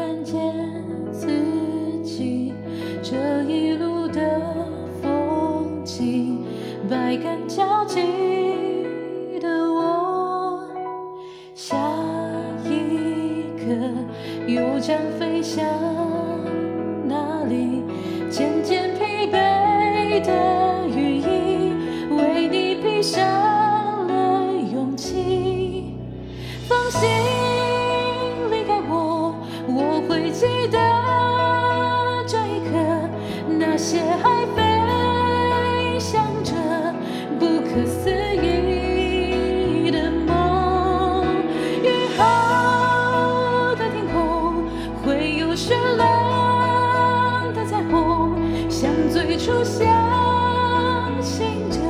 看见自己这一路的风景百感交集的我。下一刻又将飞向哪里？渐渐疲惫的羽翼为你披上记得这一刻，那些还飞翔着不可思议的梦。雨后的天空会有绚烂的彩虹，像最初相信着，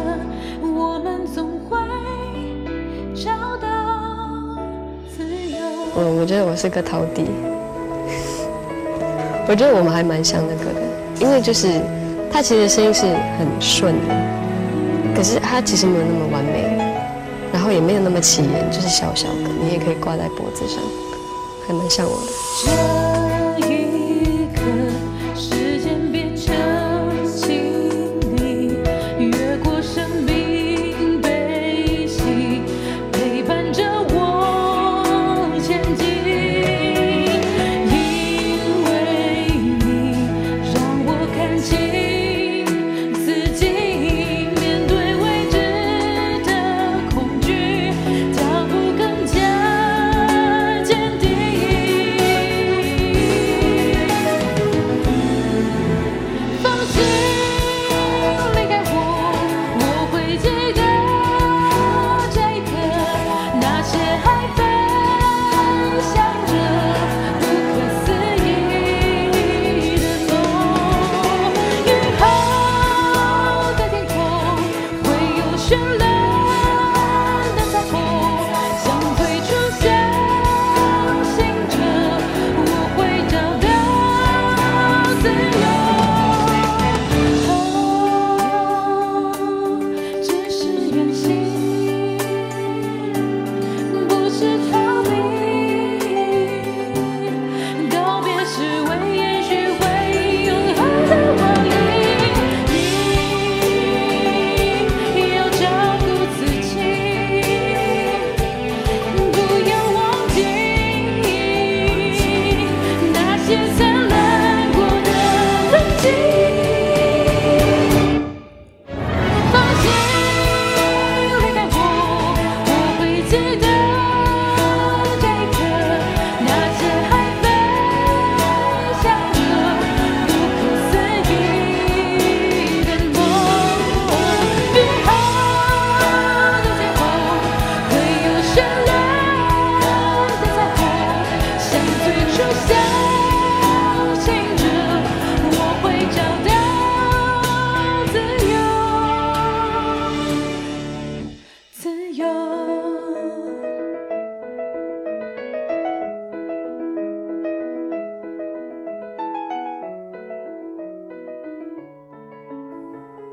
我们总会找到自由。嗯，我觉得我是个陶笛。我觉得我们还蛮像那个的，因为就是他其实声音是很顺的，可是他其实没有那么完美，然后也没有那么起眼，就是小小的，你也可以挂在脖子上，还蛮像我的。不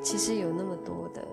其实有那么多的